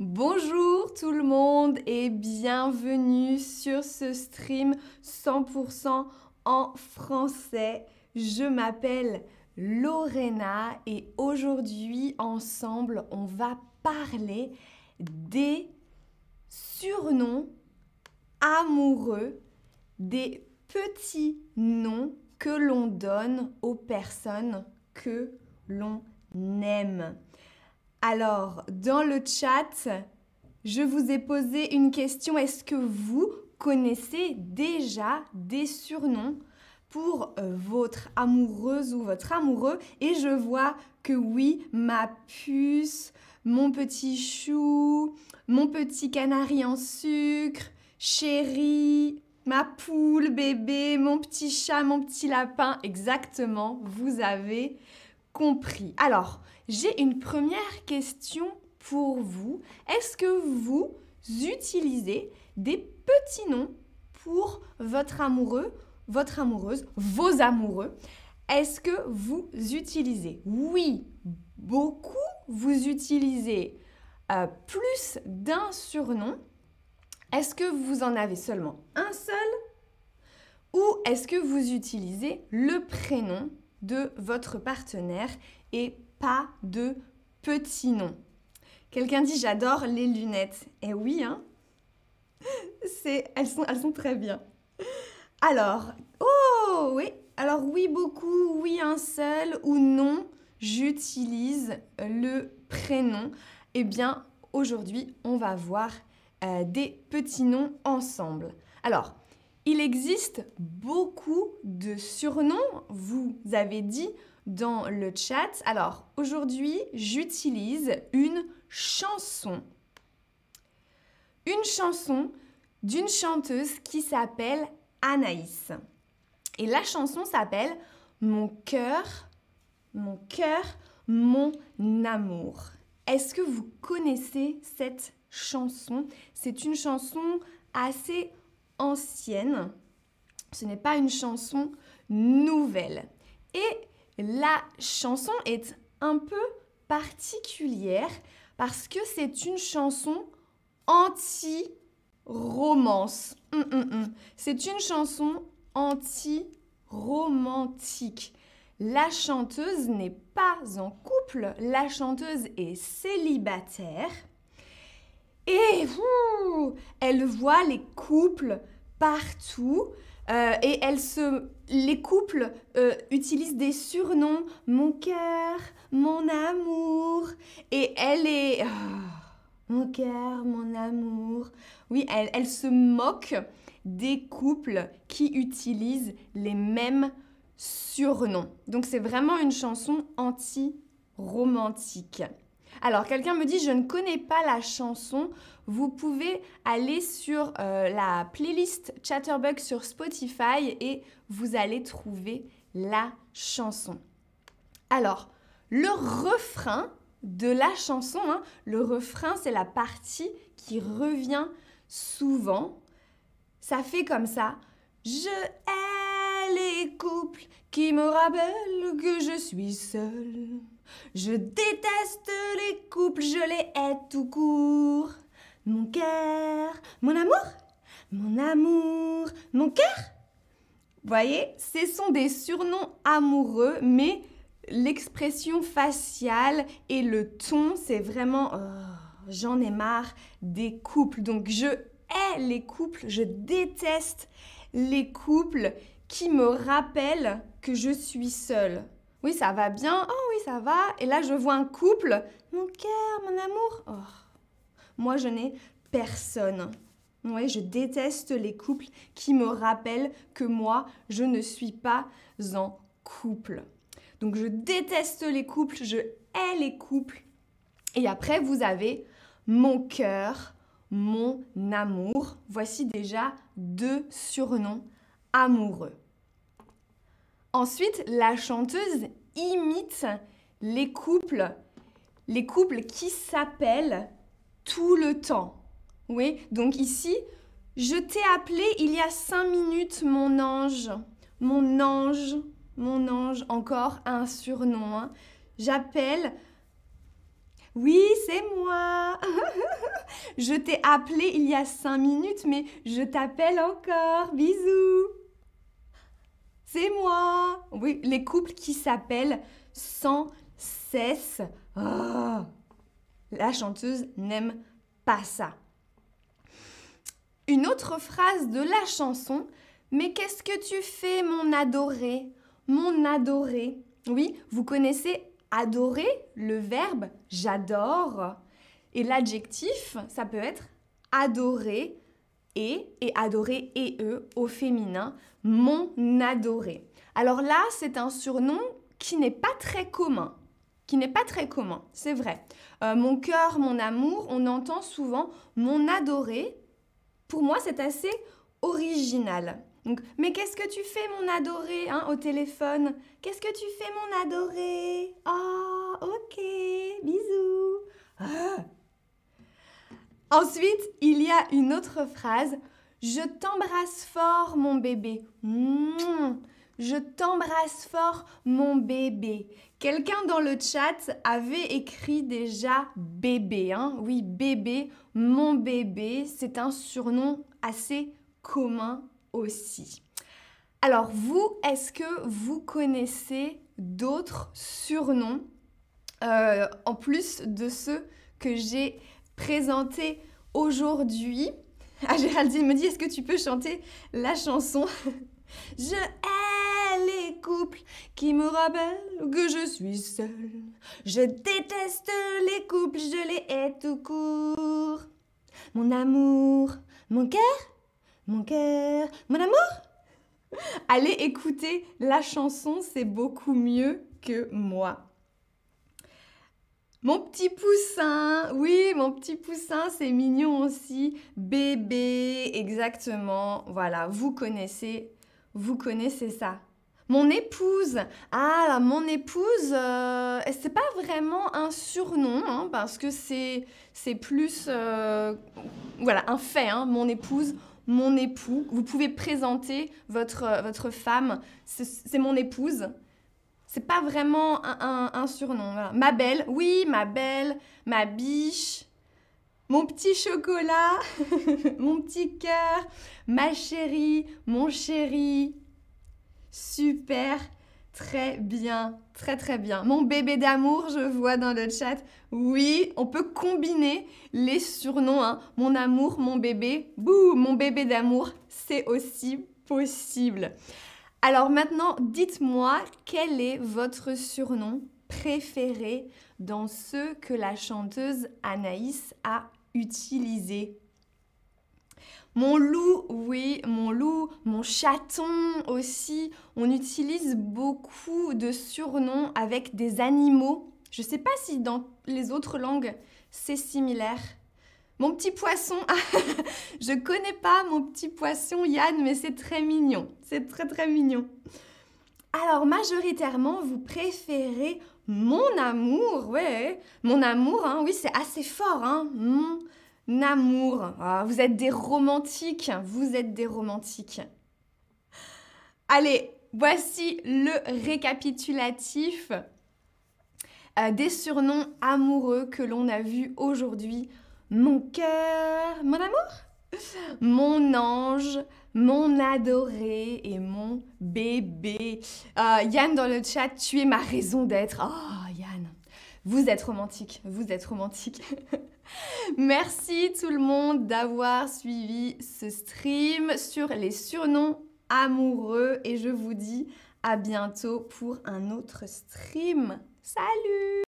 Bonjour tout le monde et bienvenue sur ce stream 100% en français. Je m'appelle Lorena et aujourd'hui ensemble on va parler des surnoms amoureux, des petits noms que l'on donne aux personnes que l'on aime. Alors, dans le chat, je vous ai posé une question. Est-ce que vous connaissez déjà des surnoms pour euh, votre amoureuse ou votre amoureux? Et je vois que oui, ma puce, mon petit chou, mon petit canari en sucre, chérie, ma poule, bébé, mon petit chat, mon petit lapin. Exactement, vous avez compris. Alors, j'ai une première question pour vous. Est-ce que vous utilisez des petits noms pour votre amoureux, votre amoureuse, vos amoureux? Est-ce que vous utilisez? Oui, beaucoup. Vous utilisez euh, plus d'un surnom. Est-ce que vous en avez seulement un seul? Ou est-ce que vous utilisez le prénom de votre partenaire et pas de petits noms. Quelqu'un dit j'adore les lunettes. Eh oui, hein C'est, elles sont, elles sont très bien. Alors, oh oui, alors oui beaucoup, oui un seul ou non, j'utilise le prénom. Eh bien, aujourd'hui, on va voir euh, des petits noms ensemble. Alors, il existe beaucoup de surnoms. Vous avez dit dans le chat. Alors, aujourd'hui, j'utilise une chanson. Une chanson d'une chanteuse qui s'appelle Anaïs. Et la chanson s'appelle Mon cœur, mon cœur, mon amour. Est-ce que vous connaissez cette chanson? C'est une chanson assez ancienne. Ce n'est pas une chanson nouvelle. Et la chanson est un peu particulière parce que c'est une chanson anti-romance. Hum, hum, hum. C'est une chanson anti-romantique. La chanteuse n'est pas en couple, la chanteuse est célibataire et elle voit les couples partout. Euh, et elle se, les couples euh, utilisent des surnoms, mon cœur, mon amour. Et elle est... Oh, mon cœur, mon amour. Oui, elle se moque des couples qui utilisent les mêmes surnoms. Donc c'est vraiment une chanson anti-romantique. Alors, quelqu'un me dit, je ne connais pas la chanson. Vous pouvez aller sur euh, la playlist Chatterbug sur Spotify et vous allez trouver la chanson. Alors, le refrain de la chanson, hein, le refrain, c'est la partie qui revient souvent. Ça fait comme ça. Je hais les couples qui me rappellent que je suis seule. Je déteste les couples, je les hais tout court. Mon cœur, mon amour, mon amour, mon cœur. Voyez, ce sont des surnoms amoureux, mais l'expression faciale et le ton, c'est vraiment oh, j'en ai marre des couples. Donc je hais les couples, je déteste les couples qui me rappellent que je suis seule. Oui, ça va bien. Oh oui, ça va. Et là, je vois un couple. Mon cœur, mon amour. Oh. Moi, je n'ai personne. Oui, je déteste les couples qui me rappellent que moi, je ne suis pas en couple. Donc, je déteste les couples, je hais les couples. Et après, vous avez mon cœur, mon amour. Voici déjà deux surnoms amoureux. Ensuite, la chanteuse imite les couples, les couples qui s'appellent tout le temps. Oui, donc ici, je t'ai appelé il y a cinq minutes, mon ange. Mon ange, mon ange, encore un surnom. Hein. J'appelle. Oui, c'est moi. je t'ai appelé il y a cinq minutes, mais je t'appelle encore. Bisous. C'est moi. Oui, les couples qui s'appellent sans cesse. Ah. la chanteuse n'aime pas ça. Une autre phrase de la chanson. Mais qu'est-ce que tu fais, mon adoré? Mon adoré. Oui, vous connaissez adorer, le verbe j'adore. Et l'adjectif, ça peut être adorer et, adorer et eux au féminin, mon adoré. Alors là, c'est un surnom qui n'est pas très commun. Qui n'est pas très commun, c'est vrai. Euh, mon cœur, mon amour, on entend souvent mon adoré. Pour moi, c'est assez original. Donc, mais qu'est-ce que tu fais, mon adoré, hein, au téléphone? Qu'est-ce que tu fais, mon adoré? Oh, ok, bisous. Ah. Ensuite, il y a une autre phrase. Je t'embrasse fort, mon bébé. Je t'embrasse fort, mon bébé. Quelqu'un dans le chat avait écrit déjà bébé. Hein oui, bébé, mon bébé. C'est un surnom assez commun aussi. Alors vous, est-ce que vous connaissez d'autres surnoms euh, en plus de ceux que j'ai présentés aujourd'hui Ah Géraldine me dit, est-ce que tu peux chanter la chanson Je hais les couples qui me rappellent que je suis seule. Je déteste les couples, je les hais tout court. Mon amour, mon cœur mon cœur, mon amour Allez écouter la chanson, c'est beaucoup mieux que moi. Mon petit poussin, oui, mon petit poussin, c'est mignon aussi. Bébé, exactement. Voilà, vous connaissez, vous connaissez ça. Mon épouse, ah, mon épouse, euh, c'est pas vraiment un surnom, hein, parce que c'est plus, euh, voilà, un fait. Hein, mon épouse, mon époux. Vous pouvez présenter votre, votre femme, c'est mon épouse. C'est pas vraiment un, surnom. Ma belle, oui, ma belle, ma biche, mon petit chocolat, mon petit cœur, ma chérie, mon chéri. Super. Très bien, très très bien. Mon bébé d'amour, je vois dans le chat. Oui, on peut combiner les surnoms. Hein. Mon amour, mon bébé. Bouh, mon bébé d'amour, c'est aussi possible. Alors maintenant, dites-moi quel est votre surnom préféré dans ceux que la chanteuse Anaïs a utilisé? Mon loup, oui, mon loup, mon chaton aussi. On utilise beaucoup de surnoms avec des animaux. Je ne sais pas si dans les autres langues c'est similaire. Mon petit poisson, je connais pas mon petit poisson Yann, mais c'est très mignon. C'est très très mignon. Alors majoritairement, vous préférez mon amour, ouais, mon amour, hein, oui, c'est assez fort, hein, mon amour. Ah, vous êtes des romantiques, vous êtes des romantiques. Allez, voici le récapitulatif euh, des surnoms amoureux que l'on a vus aujourd'hui. Mon cœur, mon amour, mon ange, mon adoré et mon bébé. Euh, Yann dans le chat, tu es ma raison d'être. Oh Yann, vous êtes romantique, vous êtes romantique. Merci tout le monde d'avoir suivi ce stream sur les surnoms amoureux et je vous dis à bientôt pour un autre stream. Salut